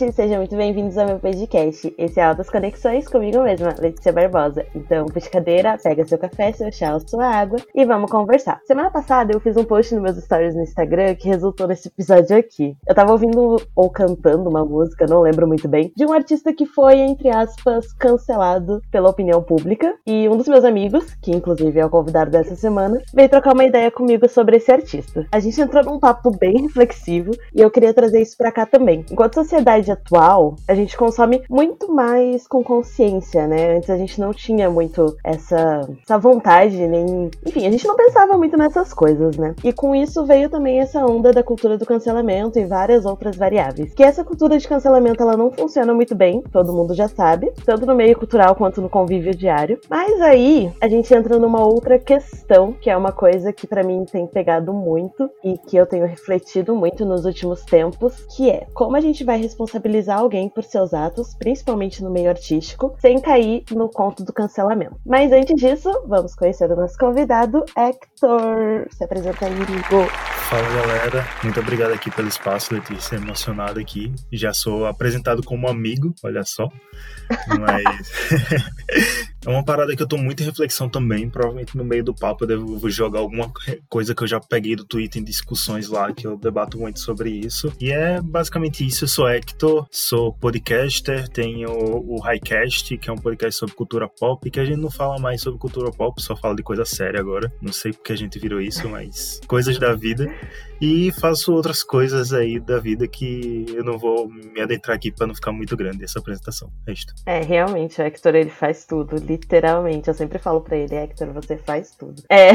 Gente, sejam muito bem-vindos ao meu podcast. Esse é Altas Conexões comigo mesma, Letícia Barbosa. Então, puxa cadeira, pega seu café, seu chá ou sua água e vamos conversar. Semana passada eu fiz um post nos meus stories no Instagram que resultou nesse episódio aqui. Eu tava ouvindo ou cantando uma música, não lembro muito bem, de um artista que foi, entre aspas, cancelado pela opinião pública. E um dos meus amigos, que inclusive é o convidado dessa semana, veio trocar uma ideia comigo sobre esse artista. A gente entrou num papo bem reflexivo e eu queria trazer isso pra cá também. Enquanto a sociedade atual, a gente consome muito mais com consciência, né? Antes a gente não tinha muito essa, essa vontade, nem. Enfim, a gente não pensava muito nessas coisas, né? E com isso veio também essa onda da cultura do cancelamento e várias outras variáveis. Que essa cultura de cancelamento ela não funciona muito bem, todo mundo já sabe, tanto no meio cultural quanto no convívio diário. Mas aí a gente entra numa outra questão, que é uma coisa que para mim tem pegado muito e que eu tenho refletido muito nos últimos tempos, que é como a gente vai responsabilizar alguém por seus atos, principalmente no meio artístico, sem cair no conto do cancelamento. Mas antes disso, vamos conhecer o nosso convidado, Hector. Se apresenta aí, Hugo. Fala galera, muito obrigado aqui pelo espaço, Letícia, emocionado aqui. Já sou apresentado como amigo, olha só. Mas é uma parada que eu tô muito em reflexão também. Provavelmente no meio do papo eu devo jogar alguma coisa que eu já peguei do Twitter em discussões lá, que eu debato muito sobre isso. E é basicamente isso. Eu sou Hector, sou podcaster, tenho o Highcast, que é um podcast sobre cultura pop, que a gente não fala mais sobre cultura pop, só fala de coisa séria agora. Não sei porque a gente virou isso, mas coisas da vida. E faço outras coisas aí da vida que eu não vou me adentrar aqui para não ficar muito grande essa apresentação. É isto. É, realmente, o Hector ele faz tudo, literalmente. Eu sempre falo para ele, Hector, você faz tudo. É.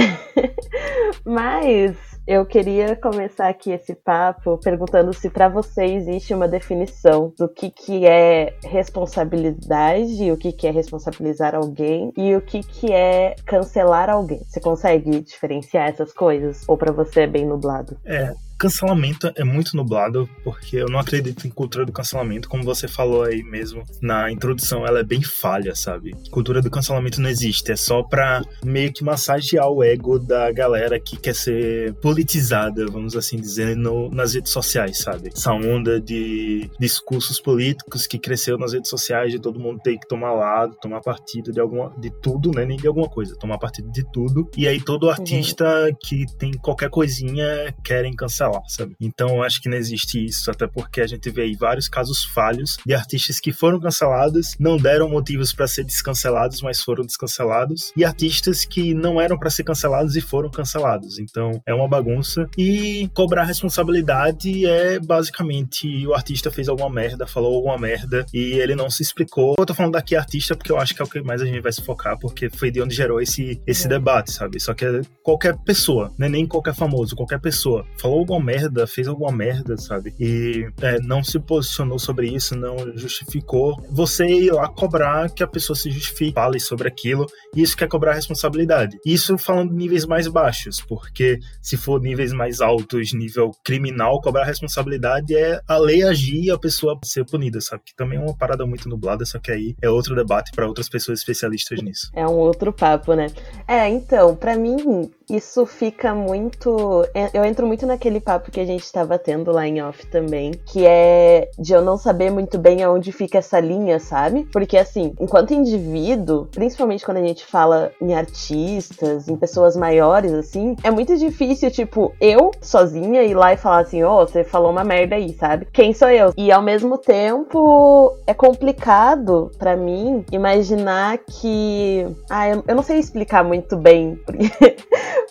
Mas eu queria começar aqui esse papo perguntando se para você existe uma definição do que, que é responsabilidade, o que, que é responsabilizar alguém e o que, que é cancelar alguém. Você consegue diferenciar essas coisas? Ou para você é bem nublado? É, cancelamento é muito nublado, porque eu não acredito em cultura do cancelamento, como você falou aí mesmo na introdução, ela é bem falha, sabe? Cultura do cancelamento não existe, é só pra meio que massagear o ego da galera que quer ser politizada, vamos assim dizer, no, nas redes sociais, sabe? Essa onda de discursos políticos que cresceu nas redes sociais de todo mundo ter que tomar lado, tomar partido de alguma de tudo, né? Nem de alguma coisa, tomar partido de tudo. E aí todo artista uhum. que tem qualquer coisinha querem cancelar cancelar, sabe? Então eu acho que não existe isso, até porque a gente vê aí vários casos falhos de artistas que foram cancelados, não deram motivos para ser descancelados, mas foram descancelados, e artistas que não eram para ser cancelados e foram cancelados. Então é uma bagunça. E cobrar responsabilidade é basicamente o artista fez alguma merda, falou alguma merda e ele não se explicou. Eu tô falando daqui artista porque eu acho que é o que mais a gente vai se focar, porque foi de onde gerou esse, esse debate, sabe? Só que é qualquer pessoa, não é nem qualquer famoso, qualquer pessoa falou alguma alguma merda, fez alguma merda, sabe? E é, não se posicionou sobre isso, não justificou. Você ir lá cobrar que a pessoa se justifique, fale sobre aquilo, e isso quer cobrar responsabilidade. Isso falando de níveis mais baixos, porque se for níveis mais altos, nível criminal, cobrar responsabilidade é a lei agir e a pessoa ser punida, sabe? Que também é uma parada muito nublada, só que aí é outro debate para outras pessoas especialistas nisso. É um outro papo, né? É, então, para mim, isso fica muito. É, eu entro muito naquele papo que a gente estava tendo lá em off também, que é de eu não saber muito bem aonde fica essa linha, sabe? Porque, assim, enquanto indivíduo, principalmente quando a gente fala em artistas, em pessoas maiores, assim, é muito difícil, tipo, eu sozinha ir lá e falar assim: ô, oh, você falou uma merda aí, sabe? Quem sou eu? E ao mesmo tempo, é complicado para mim imaginar que. Ah, eu, não sei explicar muito bem, porque.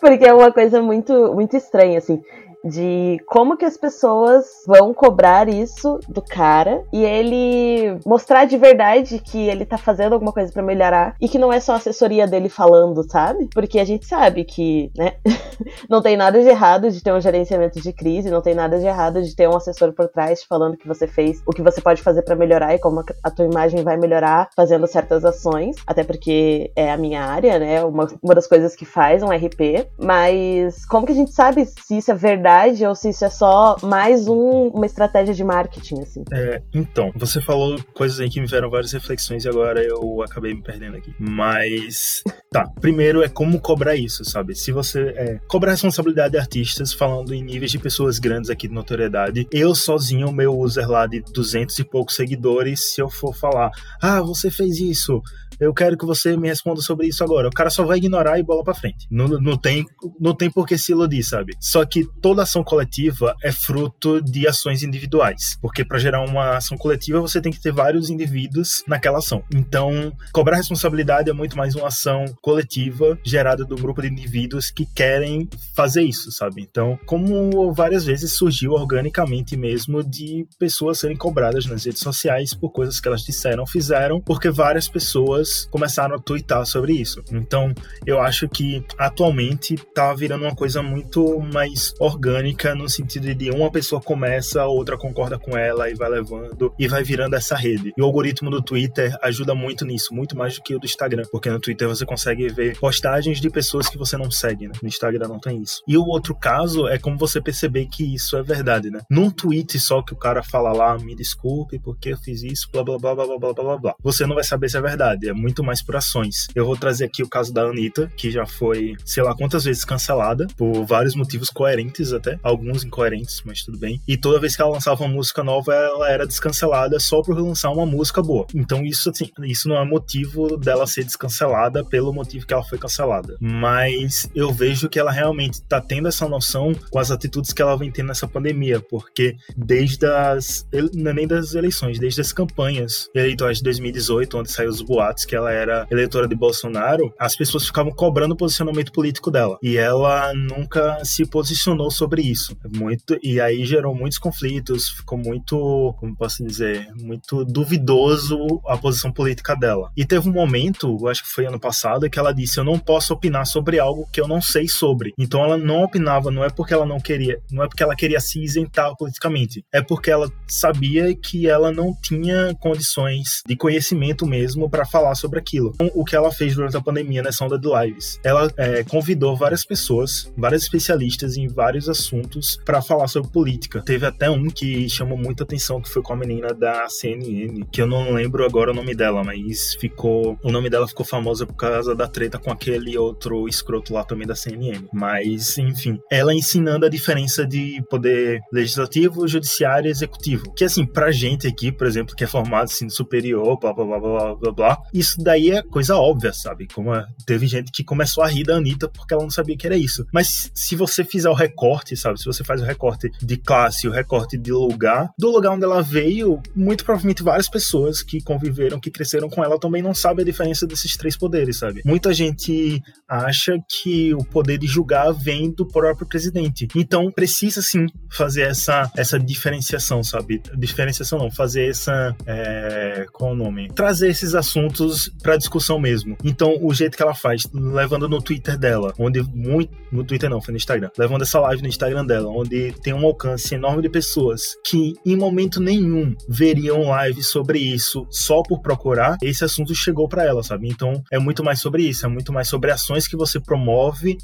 Porque é uma coisa muito, muito estranha, assim de como que as pessoas vão cobrar isso do cara e ele mostrar de verdade que ele tá fazendo alguma coisa para melhorar e que não é só a assessoria dele falando, sabe? Porque a gente sabe que, né, não tem nada de errado de ter um gerenciamento de crise, não tem nada de errado de ter um assessor por trás falando que você fez, o que você pode fazer para melhorar e como a tua imagem vai melhorar fazendo certas ações, até porque é a minha área, né, uma, uma das coisas que faz um RP, mas como que a gente sabe se isso é verdade verdade ou se isso é só mais um, uma estratégia de marketing, assim. É, então, você falou coisas aí que me vieram várias reflexões e agora eu acabei me perdendo aqui. Mas, tá. Primeiro é como cobrar isso, sabe? Se você é, cobrar responsabilidade de artistas, falando em níveis de pessoas grandes aqui de notoriedade, eu sozinho, meu user lá de 200 e poucos seguidores, se eu for falar, ah, você fez isso, eu quero que você me responda sobre isso agora. O cara só vai ignorar e bola para frente. Não, não, tem, não tem por que se iludir, sabe? Só que toda ação coletiva é fruto de ações individuais. Porque para gerar uma ação coletiva, você tem que ter vários indivíduos naquela ação. Então, cobrar responsabilidade é muito mais uma ação coletiva gerada do grupo de indivíduos que querem fazer isso, sabe? Então, como várias vezes surgiu organicamente mesmo de pessoas serem cobradas nas redes sociais por coisas que elas disseram, fizeram, porque várias pessoas começaram a twittar sobre isso. Então, eu acho que atualmente tá virando uma coisa muito mais orgânica no sentido de uma pessoa começa, a outra concorda com ela e vai levando e vai virando essa rede. E o algoritmo do Twitter ajuda muito nisso, muito mais do que o do Instagram, porque no Twitter você consegue ver postagens de pessoas que você não segue, né? No Instagram não tem isso. E o outro caso é como você perceber que isso é verdade, né? Num tweet só que o cara fala lá, me desculpe porque eu fiz isso, blá blá blá blá blá blá blá blá. Você não vai saber se é verdade, é muito mais por ações. Eu vou trazer aqui o caso da Anitta, que já foi, sei lá quantas vezes cancelada, por vários motivos coerentes até, alguns incoerentes, mas tudo bem. E toda vez que ela lançava uma música nova, ela era descancelada só por lançar uma música boa. Então isso, assim, isso não é motivo dela ser descancelada pelo motivo que ela foi cancelada. Mas eu vejo que ela realmente tá tendo essa noção com as atitudes que ela vem tendo nessa pandemia, porque desde as, não é nem das eleições, desde as campanhas eleitorais de 2018, onde saiu os boatos que ela era eleitora de Bolsonaro, as pessoas ficavam cobrando o posicionamento político dela. E ela nunca se posicionou sobre isso. Muito, e aí gerou muitos conflitos, ficou muito, como posso dizer, muito duvidoso a posição política dela. E teve um momento, acho que foi ano passado, que ela disse: Eu não posso opinar sobre algo que eu não sei sobre. Então ela não opinava, não é porque ela não queria, não é porque ela queria se isentar politicamente, é porque ela sabia que ela não tinha condições de conhecimento mesmo para falar falar sobre aquilo. Então, o que ela fez durante a pandemia nessa onda de lives? Ela é, convidou várias pessoas, várias especialistas em vários assuntos para falar sobre política. Teve até um que chamou muita atenção, que foi com a menina da CNN, que eu não lembro agora o nome dela, mas ficou. O nome dela ficou famosa por causa da treta com aquele outro escroto lá também da CNN. Mas, enfim, ela ensinando a diferença de poder legislativo, judiciário e executivo. Que, assim, pra gente aqui, por exemplo, que é formado assim, superior, blá blá blá blá blá blá, isso daí é coisa óbvia, sabe? Como é, teve gente que começou a rir da Anitta porque ela não sabia que era isso. Mas se você fizer o recorte, sabe? Se você faz o recorte de classe, o recorte de lugar, do lugar onde ela veio, muito provavelmente várias pessoas que conviveram, que cresceram com ela também não sabem a diferença desses três poderes, sabe? Muita gente acha que o poder de julgar vem do próprio presidente. Então precisa sim fazer essa, essa diferenciação, sabe? Diferenciação não, fazer essa. É, qual é o nome? Trazer esses assuntos assuntos para discussão mesmo. Então, o jeito que ela faz, levando no Twitter dela, onde muito. No Twitter não, foi no Instagram. Levando essa live no Instagram dela, onde tem um alcance enorme de pessoas que em momento nenhum veriam live sobre isso só por procurar, esse assunto chegou para ela, sabe? Então, é muito mais sobre isso, é muito mais sobre ações que você promove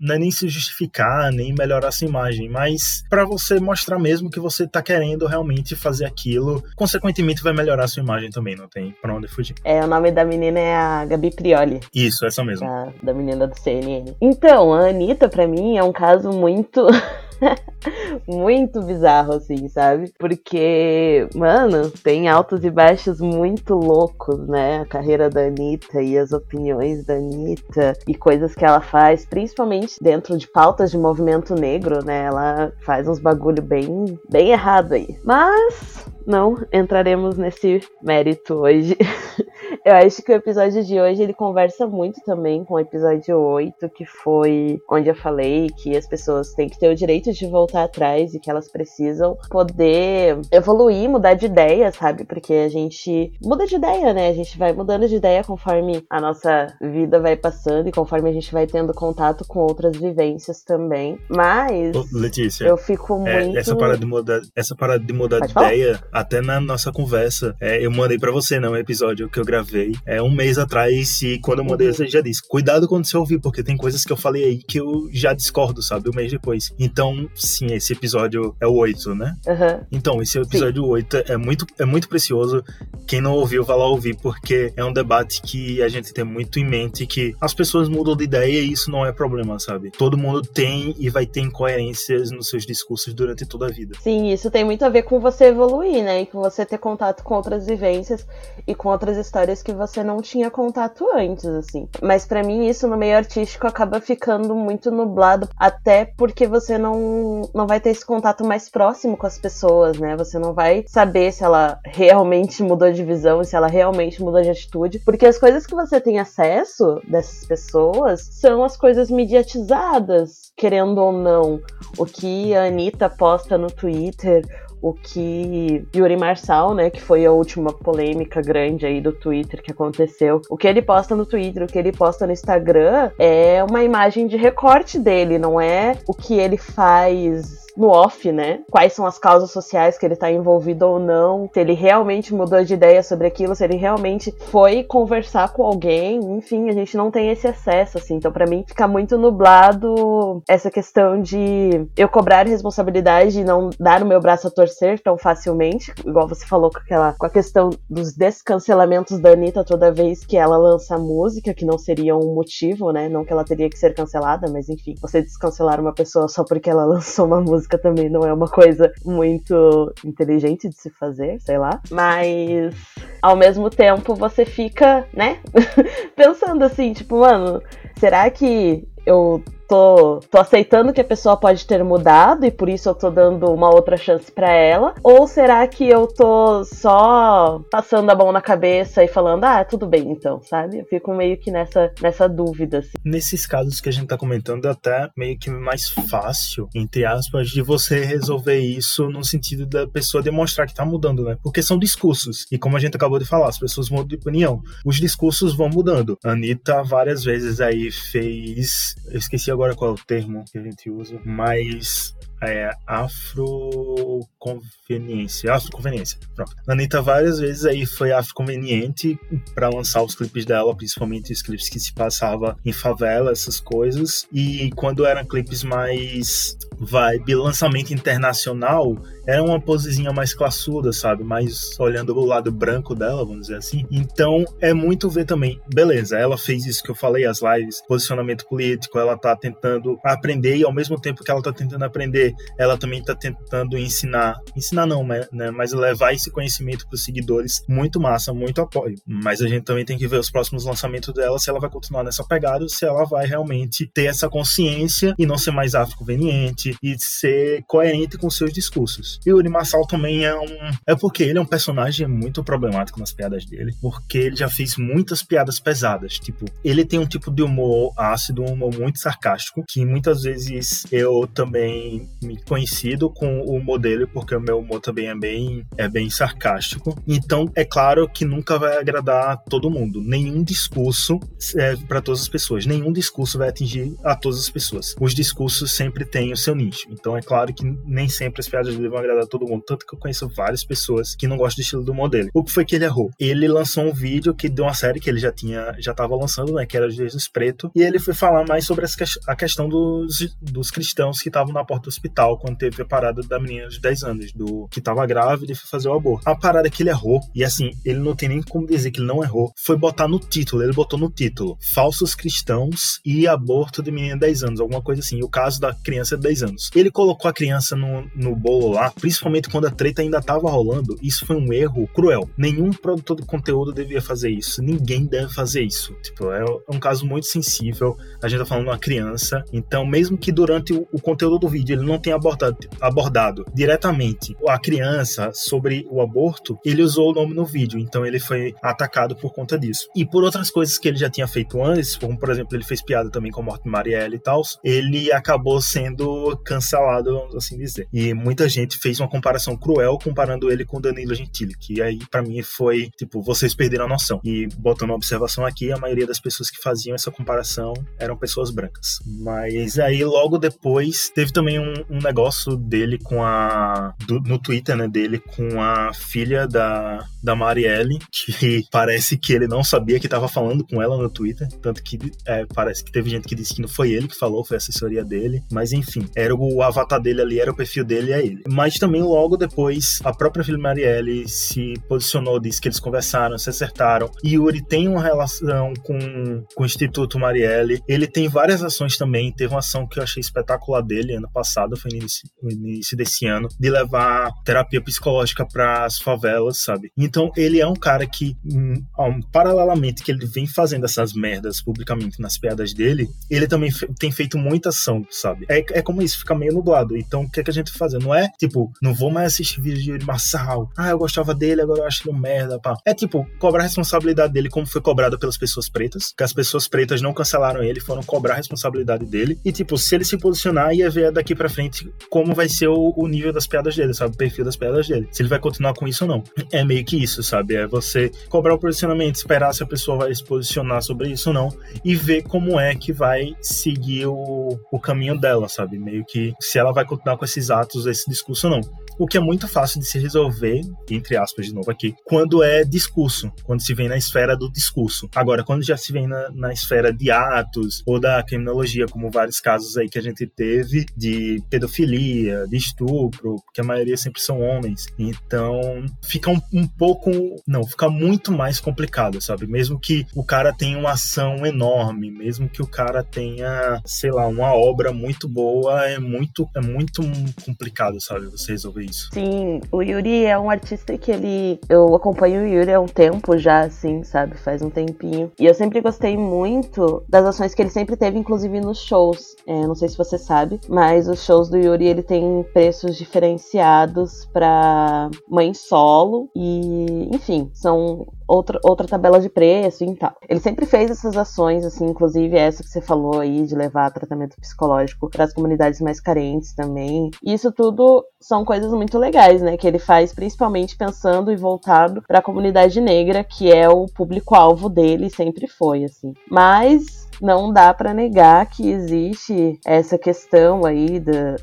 não é nem se justificar, nem melhorar essa imagem, mas para você mostrar mesmo que você tá querendo realmente fazer aquilo. Consequentemente, vai melhorar a sua imagem também, não tem pra onde fugir. É, o nome da menina é a Gabi Prioli. Isso, essa mesmo. A, da menina do CNN. Então, a Anitta, pra mim, é um caso muito. muito bizarro, assim, sabe? Porque, mano, tem altos e baixos muito loucos, né? A carreira da Anitta e as opiniões da Anitta e coisas que ela faz, principalmente dentro de pautas de movimento negro, né? Ela faz uns bagulho bem, bem errado aí. Mas não entraremos nesse mérito hoje. Eu acho que o episódio de hoje ele conversa muito também com o episódio 8, que foi onde eu falei que as pessoas têm que ter o direito de voltar atrás e que elas precisam poder evoluir, mudar de ideia, sabe? Porque a gente muda de ideia, né? A gente vai mudando de ideia conforme a nossa vida vai passando e conforme a gente vai tendo contato com outras vivências também. Mas Letícia, eu fico é, muito essa parada de mudar, essa parada de mudar de ideia Até na nossa conversa, é, eu mandei para você, né, um episódio que eu gravei é, um mês atrás, e quando eu mandei, você já disse: cuidado quando você ouvir, porque tem coisas que eu falei aí que eu já discordo, sabe, um mês depois. Então, sim, esse episódio é o 8, né? Uhum. Então, esse episódio sim. 8 é muito, é muito precioso. Quem não ouviu, vai lá ouvir, porque é um debate que a gente tem muito em mente que as pessoas mudam de ideia e isso não é problema, sabe? Todo mundo tem e vai ter incoerências nos seus discursos durante toda a vida. Sim, isso tem muito a ver com você evoluir, né? E com você ter contato com outras vivências e com outras histórias que você não tinha contato antes, assim. Mas para mim isso no meio artístico acaba ficando muito nublado, até porque você não, não vai ter esse contato mais próximo com as pessoas, né? Você não vai saber se ela realmente mudou de visão, se ela realmente mudou de atitude, porque as coisas que você tem acesso dessas pessoas são as coisas mediatizadas, querendo ou não. O que a Anitta posta no Twitter, o que Yuri Marçal, né, que foi a última polêmica grande aí do Twitter que aconteceu, o que ele posta no Twitter, o que ele posta no Instagram é uma imagem de recorte dele, não é o que ele faz no off, né? Quais são as causas sociais que ele tá envolvido ou não, se ele realmente mudou de ideia sobre aquilo, se ele realmente foi conversar com alguém, enfim, a gente não tem esse acesso, assim. Então, para mim, fica muito nublado essa questão de eu cobrar responsabilidade e não dar o meu braço a torcer tão facilmente, igual você falou com aquela com a questão dos descancelamentos da Anitta toda vez que ela lança música, que não seria um motivo, né? Não que ela teria que ser cancelada, mas enfim, você descancelar uma pessoa só porque ela lançou uma música música também não é uma coisa muito inteligente de se fazer, sei lá. Mas ao mesmo tempo você fica, né, pensando assim, tipo, mano, será que eu tô, tô aceitando que a pessoa pode ter mudado e por isso eu tô dando uma outra chance para ela? Ou será que eu tô só passando a mão na cabeça e falando, ah, tudo bem então, sabe? Eu fico meio que nessa, nessa dúvida. Assim. Nesses casos que a gente tá comentando, é até meio que mais fácil, entre aspas, de você resolver isso no sentido da pessoa demonstrar que tá mudando, né? Porque são discursos. E como a gente acabou de falar, as pessoas mudam de opinião. Os discursos vão mudando. A Anitta várias vezes aí fez. Eu esqueci agora qual é o termo que a gente usa, mas é afroconveniência. Afroconveniência. Pronto. A Anitta várias vezes aí foi afroconveniente para lançar os clipes dela, principalmente os clipes que se passava em favela, essas coisas. E quando eram clipes mais vibe lançamento internacional, era uma posezinha mais classuda, sabe? Mais olhando o lado branco dela, vamos dizer assim. Então é muito ver também, beleza, ela fez isso que eu falei, as lives, posicionamento político, ela tá tentando aprender e ao mesmo tempo que ela tá tentando aprender, ela também tá tentando ensinar, ensinar não, né? Mas levar esse conhecimento para os seguidores, muito massa, muito apoio. Mas a gente também tem que ver os próximos lançamentos dela, se ela vai continuar nessa pegada, se ela vai realmente ter essa consciência e não ser mais afro-conveniente e ser coerente com seus discursos. E o Yuri Marçal também é um. É porque ele é um personagem muito problemático nas piadas dele, porque ele já fez muitas piadas pesadas. Tipo, ele tem um tipo de humor ácido, um humor muito sarcástico, que muitas vezes eu também me conhecido com o humor dele, porque o meu humor também é bem, é bem sarcástico. Então, é claro que nunca vai agradar todo mundo. Nenhum discurso serve para todas as pessoas. Nenhum discurso vai atingir a todas as pessoas. Os discursos sempre têm o seu nicho. Então, é claro que nem sempre as piadas dele vão agradar todo mundo. Tanto que eu conheço várias pessoas que não gostam do estilo do modelo. O que foi que ele errou? Ele lançou um vídeo que deu uma série que ele já tinha, já tava lançando, né? Que era Jesus Preto. E ele foi falar mais sobre a questão dos, dos cristãos que estavam na porta do hospital quando teve a parada da menina de 10 anos, do que tava grávida e foi fazer o aborto. A parada que ele errou, e assim, ele não tem nem como dizer que ele não errou, foi botar no título. Ele botou no título: Falsos cristãos e aborto de menina de 10 anos, alguma coisa assim. O caso da criança de 10 anos. Ele colocou a criança no, no bolo lá, principalmente quando a treta ainda estava rolando, isso foi um erro cruel. Nenhum produtor de conteúdo devia fazer isso. Ninguém deve fazer isso. Tipo, é um caso muito sensível. A gente tá falando de uma criança. Então, mesmo que durante o, o conteúdo do vídeo ele não tenha abordado, abordado diretamente a criança sobre o aborto, ele usou o nome no vídeo. Então, ele foi atacado por conta disso. E por outras coisas que ele já tinha feito antes, como por exemplo, ele fez piada também com a morte de Marielle e tal, ele acabou sendo sendo cancelado, vamos assim dizer. E muita gente fez uma comparação cruel comparando ele com Danilo Gentili, que aí para mim foi, tipo, vocês perderam a noção. E botando uma observação aqui, a maioria das pessoas que faziam essa comparação eram pessoas brancas. Mas aí logo depois teve também um, um negócio dele com a. Do, no Twitter, né? Dele com a filha da, da Marielle, que parece que ele não sabia que estava falando com ela no Twitter. Tanto que é, parece que teve gente que disse que não foi ele que falou, foi a assessoria dele. Mas enfim, era o avatar dele ali, era o perfil dele, é ele. Mas também logo depois, a própria filha Marielle se posicionou, disse que eles conversaram, se acertaram. E Yuri tem uma relação com, com o Instituto Marielle. Ele tem várias ações também. Teve uma ação que eu achei espetacular dele ano passado, foi no início, no início desse ano, de levar terapia psicológica para as favelas, sabe? Então ele é um cara que, um, paralelamente que ele vem fazendo essas merdas publicamente nas piadas dele, ele também tem feito muita ação, sabe? É, é como isso, fica meio nublado. Então o que, é que a gente faz? Não é tipo, não vou mais assistir vídeo de Yuri Marçal. Ah, eu gostava dele, agora eu acho ele um merda, pá. É tipo, cobrar a responsabilidade dele como foi cobrado pelas pessoas pretas, que as pessoas pretas não cancelaram ele, foram cobrar a responsabilidade dele. E tipo, se ele se posicionar, ia ver daqui para frente como vai ser o, o, nível das piadas dele, sabe? O perfil das piadas dele. Se ele vai continuar com isso ou não. É meio que isso, sabe? É você cobrar o posicionamento, esperar se a pessoa vai se posicionar sobre isso ou não e ver como é que vai seguir o, o caminho dela, sabe? Meio que se ela vai continuar com esses atos, esse discurso ou não o que é muito fácil de se resolver, entre aspas de novo aqui, quando é discurso, quando se vem na esfera do discurso. Agora, quando já se vem na, na esfera de atos ou da criminologia, como vários casos aí que a gente teve de pedofilia, de estupro, que a maioria sempre são homens, então fica um, um pouco, não, fica muito mais complicado, sabe? Mesmo que o cara tenha uma ação enorme, mesmo que o cara tenha, sei lá, uma obra muito boa, é muito, é muito complicado, sabe? Você resolver isso. Sim, o Yuri é um artista que ele. Eu acompanho o Yuri há um tempo já, assim, sabe? Faz um tempinho. E eu sempre gostei muito das ações que ele sempre teve, inclusive nos shows. É, não sei se você sabe, mas os shows do Yuri ele tem preços diferenciados para mãe solo. E, enfim, são outra, outra tabela de preço e tal. Ele sempre fez essas ações, assim, inclusive essa que você falou aí, de levar tratamento psicológico para as comunidades mais carentes também. Isso tudo são coisas muito legais, né? Que ele faz principalmente pensando e voltado para a comunidade negra, que é o público-alvo dele, sempre foi, assim. Mas não dá para negar que existe essa questão aí da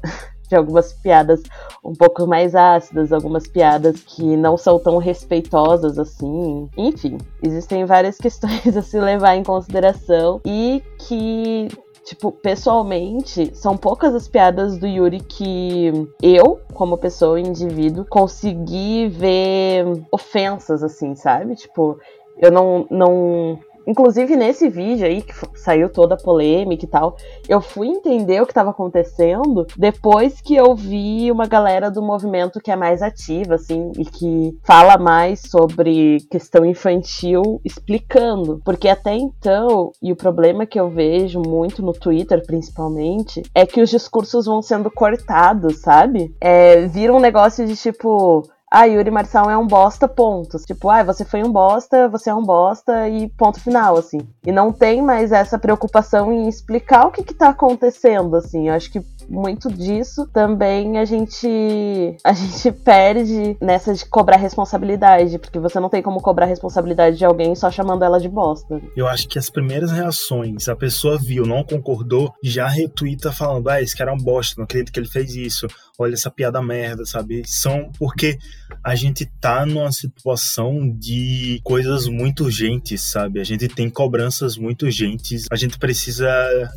de algumas piadas um pouco mais ácidas, algumas piadas que não são tão respeitosas assim. Enfim, existem várias questões a se levar em consideração e que Tipo, pessoalmente, são poucas as piadas do Yuri que eu, como pessoa, indivíduo, consegui ver ofensas, assim, sabe? Tipo, eu não, não Inclusive, nesse vídeo aí, que saiu toda a polêmica e tal, eu fui entender o que estava acontecendo depois que eu vi uma galera do movimento que é mais ativa, assim, e que fala mais sobre questão infantil explicando. Porque até então, e o problema que eu vejo muito no Twitter, principalmente, é que os discursos vão sendo cortados, sabe? É, vira um negócio de tipo ah, Yuri Marçal é um bosta, ponto. Tipo, ah, você foi um bosta, você é um bosta e ponto final, assim. E não tem mais essa preocupação em explicar o que que tá acontecendo, assim. Eu acho que muito disso também a gente a gente perde nessa de cobrar responsabilidade, porque você não tem como cobrar responsabilidade de alguém só chamando ela de bosta. Eu acho que as primeiras reações, a pessoa viu, não concordou, já retuita falando: "Ah, esse cara é um bosta, não acredito que ele fez isso. Olha essa piada merda", sabe? São porque a gente tá numa situação de coisas muito urgentes, sabe? A gente tem cobranças muito urgentes, a gente precisa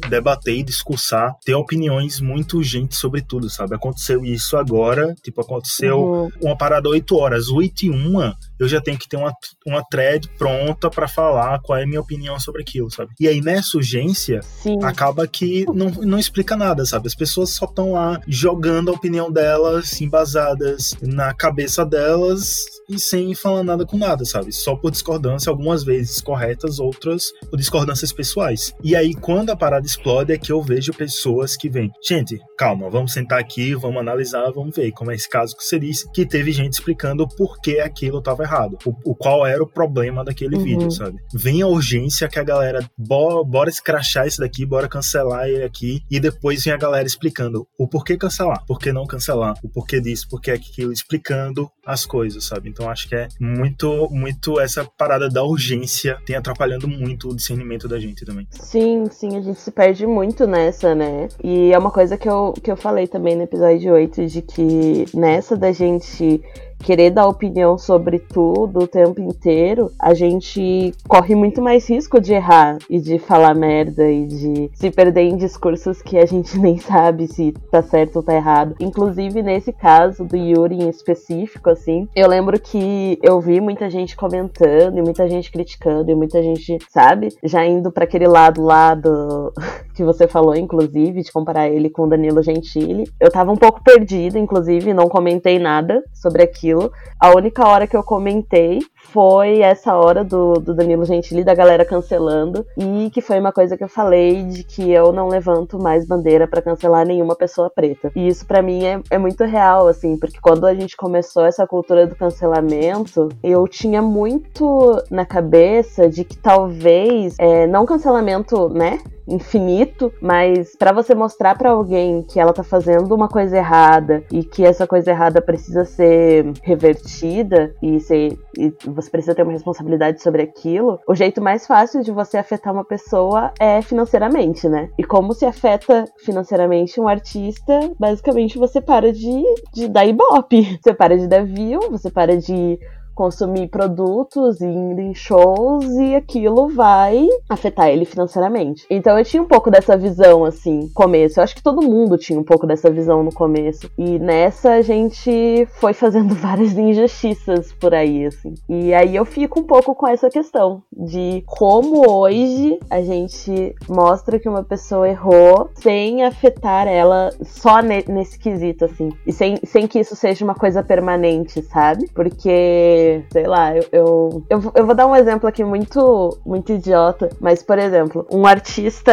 debater e discursar, ter opiniões muito urgentes sobre tudo, sabe? Aconteceu isso agora, tipo, aconteceu uhum. uma parada 8 horas, 8 e 1, eu já tenho que ter uma, uma thread pronta para falar qual é a minha opinião sobre aquilo, sabe? E aí nessa urgência, Sim. acaba que não, não explica nada, sabe? As pessoas só estão lá jogando a opinião delas embasadas na cabeça delas e sem falar nada com nada, sabe? Só por discordância, algumas vezes corretas, outras por discordâncias pessoais. E aí, quando a parada explode, é que eu vejo pessoas que vêm, gente, calma, vamos sentar aqui, vamos analisar, vamos ver, como é esse caso que você disse, que teve gente explicando por que aquilo estava errado. O, o qual era o problema daquele uhum. vídeo, sabe? Vem a urgência que a galera, bora, bora escrachar isso daqui, bora cancelar ele aqui, e depois vem a galera explicando o porquê cancelar, por que não cancelar, o porquê disso, porquê aquilo, explicando as coisas, sabe? Então acho que é muito, muito essa parada da urgência tem atrapalhando muito o discernimento da gente também. Sim, sim, a gente se perde muito nessa, né? E é uma coisa que eu, que eu falei também no episódio 8, de que nessa da gente querer dar opinião sobre tudo o tempo inteiro, a gente corre muito mais risco de errar e de falar merda e de se perder em discursos que a gente nem sabe se tá certo ou tá errado. Inclusive, nesse caso do Yuri em específico, assim, eu lembro que eu vi muita gente comentando e muita gente criticando e muita gente, sabe, já indo para aquele lado lá do que você falou, inclusive, de comparar ele com Danilo Gentili. Eu tava um pouco perdida, inclusive, não comentei nada sobre aquilo aquilo. A única hora que eu comentei foi essa hora do, do Danilo Gentili, da galera cancelando, e que foi uma coisa que eu falei de que eu não levanto mais bandeira para cancelar nenhuma pessoa preta. E isso para mim é, é muito real, assim, porque quando a gente começou essa cultura do cancelamento, eu tinha muito na cabeça de que talvez, é, não cancelamento, né? Infinito, mas para você mostrar para alguém que ela tá fazendo uma coisa errada e que essa coisa errada precisa ser revertida e, ser, e você precisa ter uma responsabilidade sobre aquilo, o jeito mais fácil de você afetar uma pessoa é financeiramente, né? E como se afeta financeiramente um artista, basicamente você para de, de dar ibope, você para de dar view, você para de consumir produtos ir em shows e aquilo vai afetar ele financeiramente. Então eu tinha um pouco dessa visão assim, começo. Eu acho que todo mundo tinha um pouco dessa visão no começo. E nessa a gente foi fazendo várias injustiças por aí, assim. E aí eu fico um pouco com essa questão de como hoje a gente mostra que uma pessoa errou sem afetar ela só nesse quesito, assim. E sem, sem que isso seja uma coisa permanente, sabe? Porque sei lá, eu, eu, eu, eu, vou dar um exemplo aqui muito, muito idiota, mas, por exemplo, um artista,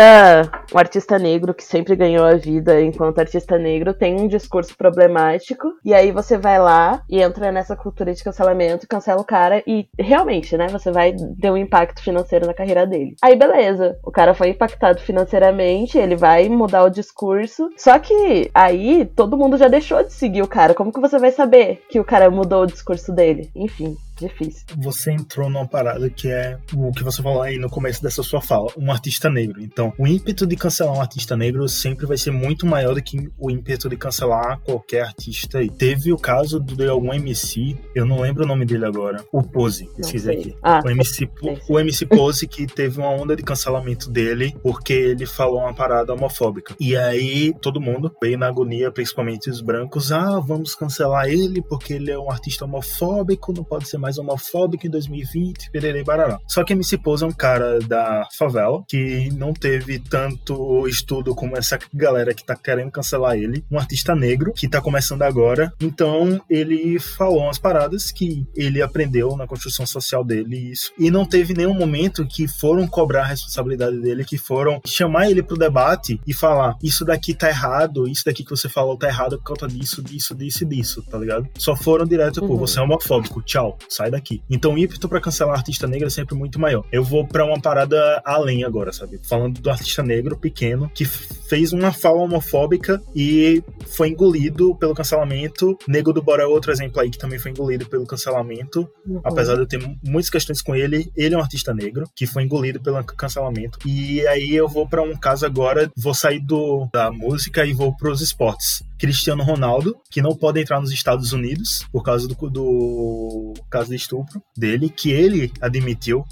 um artista negro que sempre ganhou a vida enquanto artista negro tem um discurso problemático, e aí você vai lá e entra nessa cultura de cancelamento, cancela o cara, e realmente, né, você vai ter um impacto financeiro na carreira dele. Aí, beleza, o cara foi impactado financeiramente, ele vai mudar o discurso, só que aí todo mundo já deixou de seguir o cara, como que você vai saber que o cara mudou o discurso dele? Enfim enfim, difícil. Você entrou numa parada que é o que você falou aí no começo dessa sua fala, um artista negro. Então, o ímpeto de cancelar um artista negro sempre vai ser muito maior do que o ímpeto de cancelar qualquer artista aí. Teve o caso de algum MC, eu não lembro o nome dele agora, o Pose, pesquisei aqui. Ah, o, MC, o MC Pose que teve uma onda de cancelamento dele porque ele falou uma parada homofóbica. E aí todo mundo veio na agonia, principalmente os brancos, ah, vamos cancelar ele porque ele é um artista homofóbico, não pode ser mais homofóbico em 2020, pererei barará. Só que MC Pose é um cara da favela que não teve tanto estudo como essa galera que tá querendo cancelar ele, um artista negro que tá começando agora. Então ele falou umas paradas que ele aprendeu na construção social dele isso. E não teve nenhum momento que foram cobrar a responsabilidade dele, que foram chamar ele pro debate e falar: isso daqui tá errado, isso daqui que você falou tá errado por conta disso, disso, disso e disso, tá ligado? Só foram direto, uhum. pô, você é homofóbico, tchau, sai daqui. Então o ímpeto para cancelar artista negro é sempre muito maior. Eu vou para uma parada além agora, sabe? Falando do artista negro pequeno que fez uma fala homofóbica e foi engolido pelo cancelamento. Nego do Bora é outro exemplo aí que também foi engolido pelo cancelamento. Uhum. Apesar de eu ter muitas questões com ele, ele é um artista negro que foi engolido pelo cancelamento. E aí eu vou para um caso agora, vou sair do, da música e vou para os esportes. Cristiano Ronaldo, que não pode entrar nos Estados Unidos por causa do, do caso de estupro dele, que ele admitiu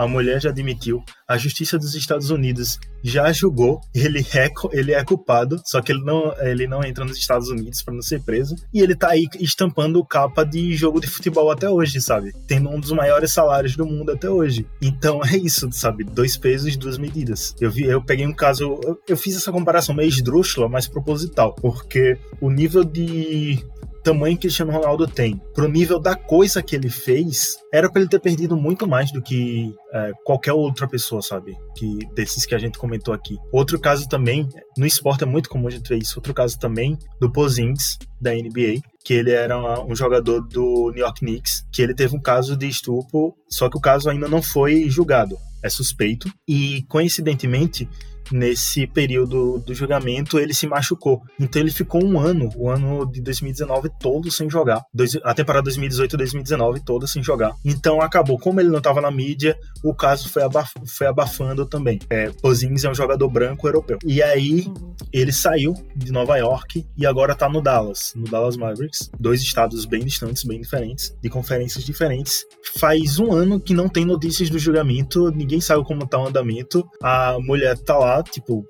a mulher já admitiu, a Justiça dos Estados Unidos já julgou, ele é, ele é culpado, só que ele não, ele não entra nos Estados Unidos para não ser preso, e ele tá aí estampando capa de jogo de futebol até hoje, sabe? Tendo um dos maiores salários do mundo até hoje. Então é isso, sabe? Dois pesos, duas medidas. Eu vi, eu peguei um caso, eu, eu fiz essa comparação meio esdrúxula, mas proposital, porque o nível de tamanho que Cristiano Ronaldo tem, pro nível da coisa que ele fez, era para ele ter perdido muito mais do que é, qualquer outra pessoa, sabe? Que desses que a gente comentou aqui. Outro caso também, no esporte é muito comum a gente ver isso. Outro caso também do Posings da NBA, que ele era um jogador do New York Knicks, que ele teve um caso de estupro, só que o caso ainda não foi julgado, é suspeito. E coincidentemente, nesse período do julgamento, ele se machucou. Então ele ficou um ano, o ano de 2019 todo sem jogar. A temporada 2018 2019 toda sem jogar. Então acabou. Como ele não estava na mídia, o caso foi, abaf foi abafando também. É, Pozins é um jogador branco europeu. E aí ele saiu de Nova York e agora tá no Dallas, no Dallas Mavericks. Dois estados bem distantes, bem diferentes, de conferências diferentes. Faz um ano que não tem notícias do julgamento, ninguém sabe como tá o andamento. A mulher tá lá tipo,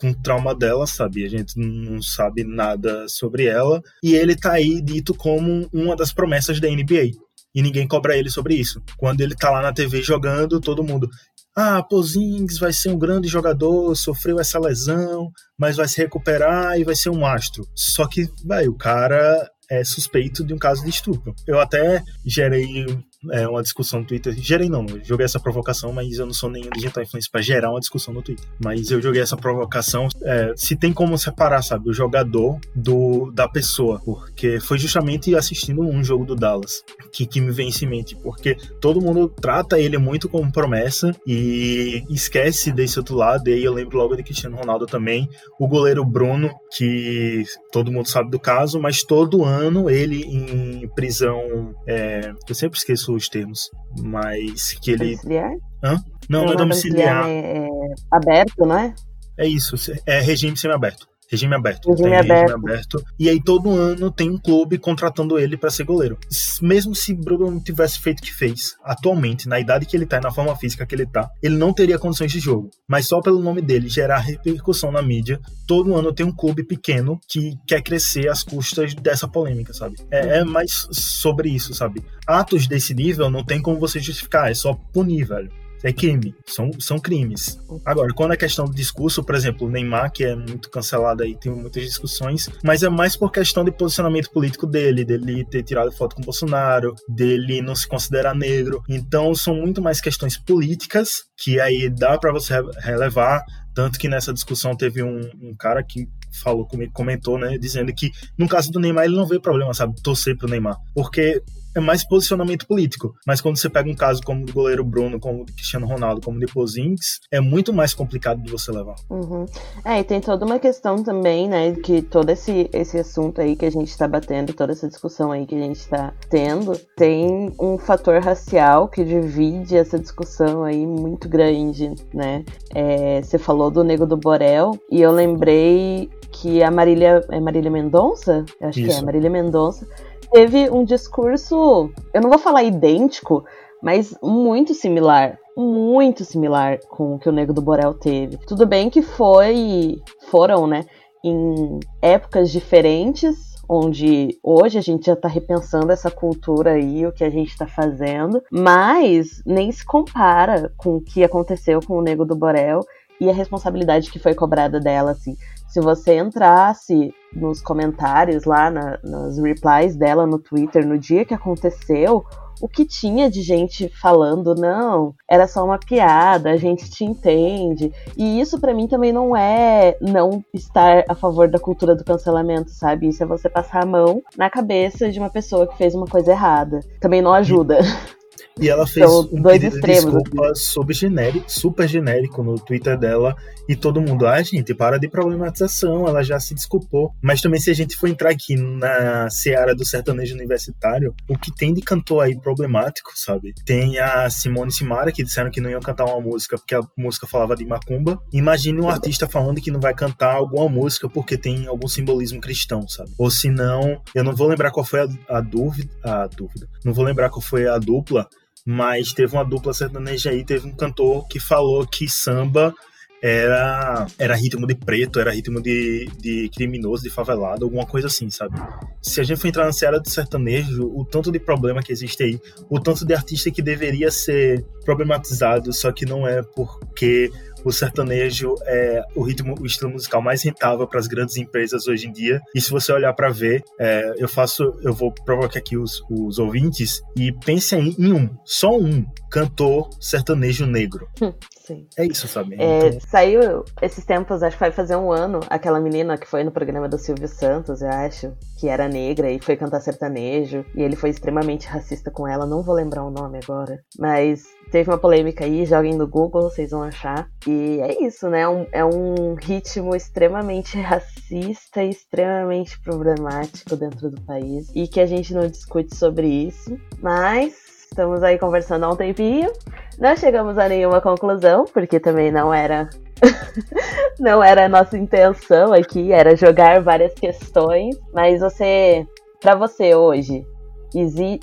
com trauma dela, sabe? A gente não sabe nada sobre ela. E ele tá aí dito como uma das promessas da NBA. E ninguém cobra ele sobre isso. Quando ele tá lá na TV jogando, todo mundo. Ah, Pozings vai ser um grande jogador, sofreu essa lesão, mas vai se recuperar e vai ser um astro. Só que, vai, o cara é suspeito de um caso de estupro. Eu até gerei é, uma discussão no Twitter. Gerei não, joguei essa provocação, mas eu não sou nenhum digital influencer para gerar uma discussão no Twitter. Mas eu joguei essa provocação. É, se tem como separar, sabe, o jogador do da pessoa, porque foi justamente assistindo um jogo do Dallas que, que me vem em mente, porque todo mundo trata ele muito como promessa e esquece desse outro lado. E aí eu lembro logo de Cristiano Ronaldo também, o goleiro Bruno, que todo mundo sabe do caso, mas todo ano ele em prisão, é, eu sempre esqueço os termos, mas que ele. Domiciliar? Hã? Não, não é domiciliar. É, é aberto, não é? É isso, é regime semi-aberto. Regime aberto. Regime aberto. regime aberto. E aí todo ano tem um clube contratando ele para ser goleiro. Mesmo se Bruno não tivesse feito o que fez, atualmente, na idade que ele tá e na forma física que ele tá, ele não teria condições de jogo. Mas só pelo nome dele gerar repercussão na mídia, todo ano tem um clube pequeno que quer crescer às custas dessa polêmica, sabe? É, é mais sobre isso, sabe? Atos desse nível não tem como você justificar, é só punir, velho é crime, são, são crimes. Agora, quando é questão de discurso, por exemplo, o Neymar, que é muito cancelado aí, tem muitas discussões, mas é mais por questão de posicionamento político dele, dele ter tirado foto com Bolsonaro, dele não se considerar negro. Então, são muito mais questões políticas que aí dá para você relevar. Tanto que nessa discussão teve um, um cara que falou comigo, comentou, né, dizendo que no caso do Neymar ele não vê problema, sabe, torcer pro Neymar, porque é mais posicionamento político. Mas quando você pega um caso como o do goleiro Bruno, como o do Cristiano Ronaldo, como o Pozinks, é muito mais complicado de você levar. Uhum. É, e tem toda uma questão também, né, que todo esse, esse assunto aí que a gente está batendo, toda essa discussão aí que a gente está tendo, tem um fator racial que divide essa discussão aí muito grande, né? É, você falou do Nego do Borel, e eu lembrei que a Marília, é Marília Mendonça? Eu acho Isso. que é, Marília Mendonça teve um discurso, eu não vou falar idêntico, mas muito similar. Muito similar com o que o Nego do Borel teve. Tudo bem que foi. Foram, né? Em épocas diferentes, onde hoje a gente já tá repensando essa cultura aí, o que a gente tá fazendo, mas nem se compara com o que aconteceu com o Nego do Borel e a responsabilidade que foi cobrada dela, assim. Se você entrasse nos comentários lá, na, nas replies dela no Twitter no dia que aconteceu, o que tinha de gente falando, não, era só uma piada, a gente te entende. E isso para mim também não é não estar a favor da cultura do cancelamento, sabe? Isso é você passar a mão na cabeça de uma pessoa que fez uma coisa errada. Também não ajuda. E ela fez São um dois pedido extremos, de desculpa assim. sobre genérico, super genérico no Twitter dela. E todo mundo, ah, gente, para de problematização, ela já se desculpou. Mas também, se a gente for entrar aqui na seara do sertanejo universitário, o que tem de cantor aí problemático, sabe? Tem a Simone Simara, que disseram que não iam cantar uma música porque a música falava de macumba. Imagine um artista falando que não vai cantar alguma música porque tem algum simbolismo cristão, sabe? Ou se não, eu não vou lembrar qual foi a, a dúvida, a dúvida, não vou lembrar qual foi a dupla, mas teve uma dupla sertaneja aí, teve um cantor que falou que samba era, era ritmo de preto, era ritmo de, de criminoso, de favelado, alguma coisa assim, sabe? Se a gente for entrar na seara do sertanejo, o tanto de problema que existe aí, o tanto de artista que deveria ser problematizado, só que não é porque o sertanejo é o ritmo, o estilo musical mais rentável para as grandes empresas hoje em dia. E se você olhar para ver, é, eu faço, eu vou provocar aqui os, os ouvintes e pense em, em um, só um cantor sertanejo negro. Hum, sim. É isso, sabe? É, então... Saiu esses tempos, acho que vai fazer um ano, aquela menina que foi no programa do Silvio Santos, eu acho, que era negra e foi cantar sertanejo, e ele foi extremamente racista com ela, não vou lembrar o nome agora, mas teve uma polêmica aí, joguem no Google, vocês vão achar. E é isso, né? Um, é um ritmo extremamente racista e extremamente problemático dentro do país, e que a gente não discute sobre isso, mas Estamos aí conversando há um tempinho. Não chegamos a nenhuma conclusão, porque também não era não era a nossa intenção aqui, era jogar várias questões, mas você, para você hoje,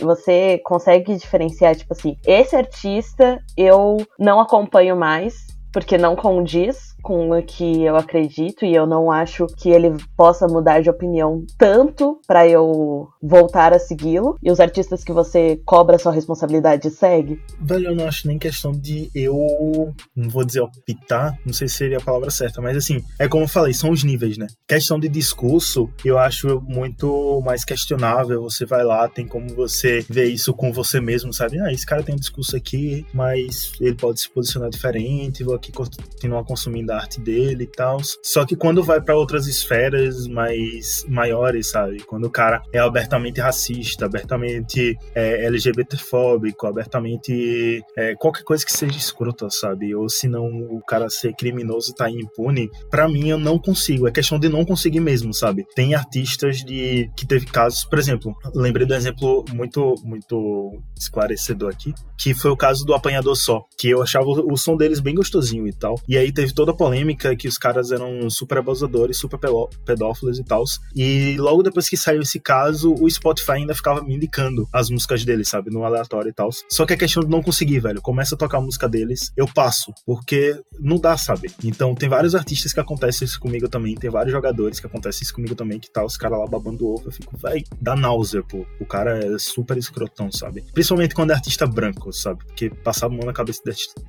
você consegue diferenciar tipo assim, esse artista eu não acompanho mais porque não condiz com o que eu acredito e eu não acho que ele possa mudar de opinião tanto para eu voltar a segui-lo. E os artistas que você cobra sua responsabilidade segue? Velho, eu não acho nem questão de eu, não vou dizer optar, não sei se seria a palavra certa, mas assim, é como eu falei, são os níveis, né? Questão de discurso, eu acho muito mais questionável. Você vai lá, tem como você ver isso com você mesmo, sabe? Ah, esse cara tem um discurso aqui, mas ele pode se posicionar diferente, vou aqui continuar consumindo da arte dele e tal. Só que quando vai para outras esferas mais maiores, sabe? Quando o cara é abertamente racista, abertamente é, LGBTfóbico, abertamente é, qualquer coisa que seja escrota, sabe? Ou se não o cara ser criminoso tá impune, para mim eu não consigo. É questão de não conseguir mesmo, sabe? Tem artistas de que teve casos, por exemplo, lembrei do exemplo muito muito esclarecedor aqui, que foi o caso do Apanhador Só, que eu achava o, som deles bem gostosinho e tal. E aí teve toda polêmica que os caras eram super abusadores, super pedófilos e tal. E logo depois que saiu esse caso, o Spotify ainda ficava me indicando as músicas deles, sabe? No aleatório e tal. Só que a questão de não conseguir, velho. Começa a tocar a música deles, eu passo. Porque não dá, sabe? Então tem vários artistas que acontecem isso comigo também. Tem vários jogadores que acontecem isso comigo também. Que tá os caras lá babando ovo. Eu fico, vai, dá náusea, pô. O cara é super escrotão, sabe? Principalmente quando é artista branco, sabe? Porque passar a mão na cabeça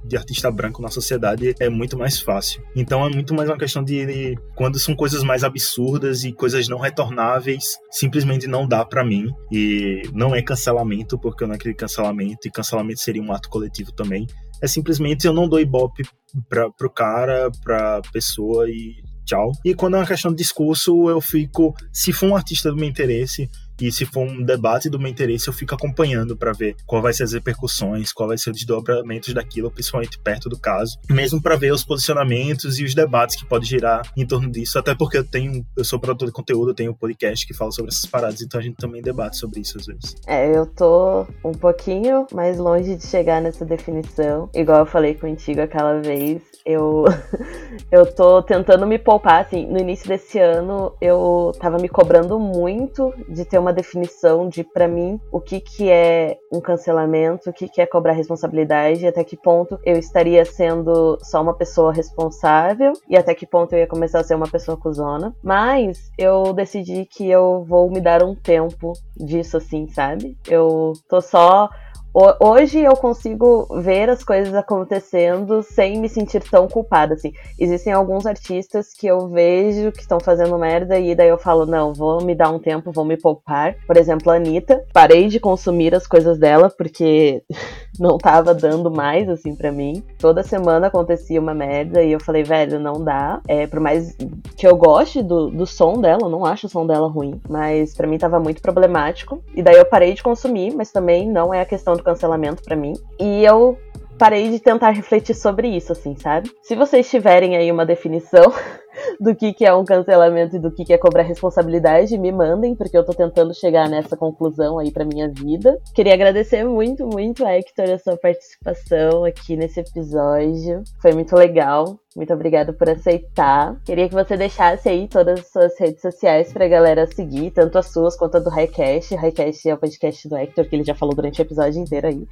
de artista branco na sociedade é muito mais fácil. Então é muito mais uma questão de, de quando são coisas mais absurdas e coisas não retornáveis, simplesmente não dá para mim. E não é cancelamento, porque eu não acredito em cancelamento, e cancelamento seria um ato coletivo também. É simplesmente eu não dou ibope pra, pro cara, pra pessoa e tchau. E quando é uma questão de discurso, eu fico. Se for um artista do meu interesse, e se for um debate do meu interesse, eu fico acompanhando para ver qual vai ser as repercussões, qual vai ser os desdobramentos daquilo, principalmente perto do caso, mesmo para ver os posicionamentos e os debates que pode girar em torno disso, até porque eu tenho, eu sou produtor de conteúdo, eu tenho um podcast que fala sobre essas paradas, então a gente também debate sobre isso às vezes. É, eu tô um pouquinho mais longe de chegar nessa definição, igual eu falei contigo aquela vez, eu eu tô tentando me poupar, assim, no início desse ano eu tava me cobrando muito de ter uma uma definição de, para mim, o que, que é um cancelamento, o que, que é cobrar responsabilidade, até que ponto eu estaria sendo só uma pessoa responsável e até que ponto eu ia começar a ser uma pessoa cuzona. Mas eu decidi que eu vou me dar um tempo disso, assim, sabe? Eu tô só Hoje eu consigo ver as coisas acontecendo sem me sentir tão culpada, assim. Existem alguns artistas que eu vejo que estão fazendo merda e daí eu falo, não, vou me dar um tempo, vou me poupar. Por exemplo, a Anitta, parei de consumir as coisas dela porque não tava dando mais, assim, para mim. Toda semana acontecia uma merda e eu falei, velho, não dá. É, por mais que eu goste do, do som dela, eu não acho o som dela ruim, mas para mim tava muito problemático. E daí eu parei de consumir, mas também não é a questão cancelamento para mim. E eu parei de tentar refletir sobre isso, assim, sabe? Se vocês tiverem aí uma definição do que, que é um cancelamento e do que, que é cobrar responsabilidade, me mandem, porque eu tô tentando chegar nessa conclusão aí pra minha vida. Queria agradecer muito, muito, Hector, a sua participação aqui nesse episódio. Foi muito legal. Muito obrigada por aceitar. Queria que você deixasse aí todas as suas redes sociais pra galera seguir, tanto as suas quanto a do Highcast. Highcast é o podcast do Hector, que ele já falou durante o episódio inteiro aí.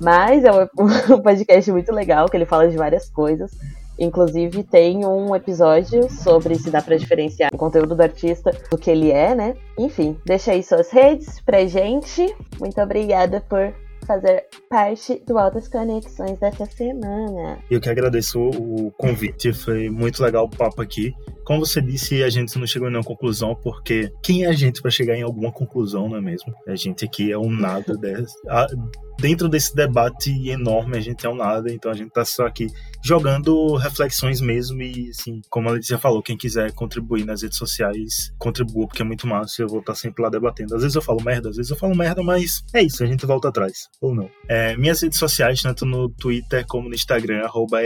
Mas é um podcast muito legal, que ele fala de várias coisas. Inclusive, tem um episódio sobre se dá para diferenciar o conteúdo do artista do que ele é, né? Enfim, deixa aí suas redes pra gente. Muito obrigada por fazer parte do Altas Conexões dessa semana. Eu que agradeço o convite, foi muito legal o papo aqui. Como você disse, a gente não chegou em nenhuma conclusão, porque quem é a gente para chegar em alguma conclusão, não é mesmo? A gente aqui é um nada desse, dentro desse debate enorme, a gente é um nada, então a gente tá só aqui jogando reflexões mesmo e, assim, como a Letícia falou, quem quiser contribuir nas redes sociais, contribua, porque é muito massa, eu vou estar tá sempre lá debatendo. Às vezes eu falo merda, às vezes eu falo merda, mas é isso, a gente volta atrás, ou não. É, minhas redes sociais, tanto no Twitter como no Instagram, arroba.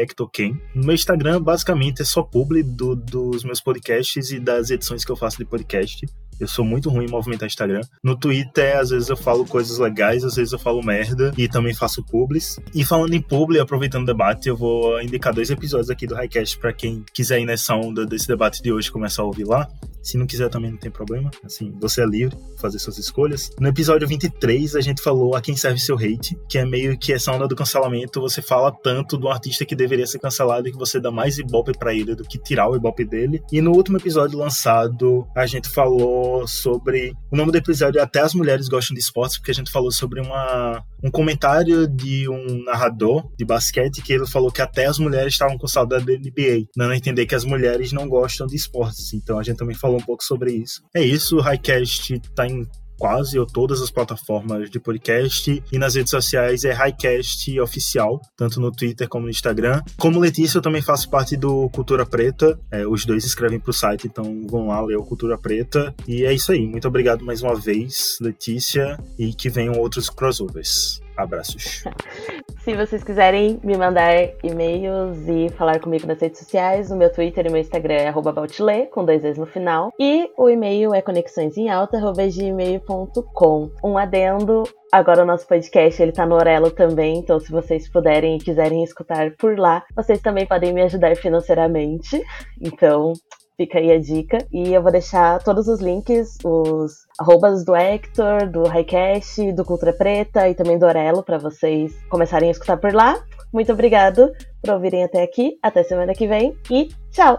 No meu Instagram, basicamente, é só publi do, dos meus podcasts e das edições que eu faço de podcast. Eu sou muito ruim em movimentar Instagram. No Twitter, às vezes eu falo coisas legais, às vezes eu falo merda e também faço publis. E falando em publi, aproveitando o debate, eu vou indicar dois episódios aqui do Highcast para quem quiser ir nessa onda desse debate de hoje começar a ouvir lá. Se não quiser também não tem problema. Assim, você é livre fazer suas escolhas. No episódio 23, a gente falou a quem serve seu hate, que é meio que essa onda do cancelamento. Você fala tanto do artista que deveria ser cancelado que você dá mais ibope para ele do que tirar o ibope dele. E no último episódio lançado, a gente falou sobre. O nome do episódio é Até as Mulheres Gostam de Esportes, porque a gente falou sobre uma, um comentário de um narrador de basquete que ele falou que até as mulheres estavam com saudade da NBA, dando a entender que as mulheres não gostam de esportes. Então a gente também falou um pouco sobre isso. É isso, o Highcast tá em quase ou todas as plataformas de podcast e nas redes sociais é Highcast Oficial, tanto no Twitter como no Instagram. Como Letícia, eu também faço parte do Cultura Preta, é, os dois escrevem para o site, então vão lá ler o Cultura Preta. E é isso aí, muito obrigado mais uma vez, Letícia, e que venham outros crossovers. Abraços. Se vocês quiserem me mandar e-mails e falar comigo nas redes sociais, o meu Twitter e meu Instagram é @baltile com dois vezes no final. E o e-mail é conexõesemalta@gmail.com. Um adendo, Agora o nosso podcast ele tá no Orelo também, então se vocês puderem e quiserem escutar por lá, vocês também podem me ajudar financeiramente. Então, Fica aí a dica. E eu vou deixar todos os links, os arrobas do Hector, do Highcast, do Cultura Preta e também do Orelo para vocês começarem a escutar por lá. Muito obrigado por ouvirem até aqui. Até semana que vem e tchau!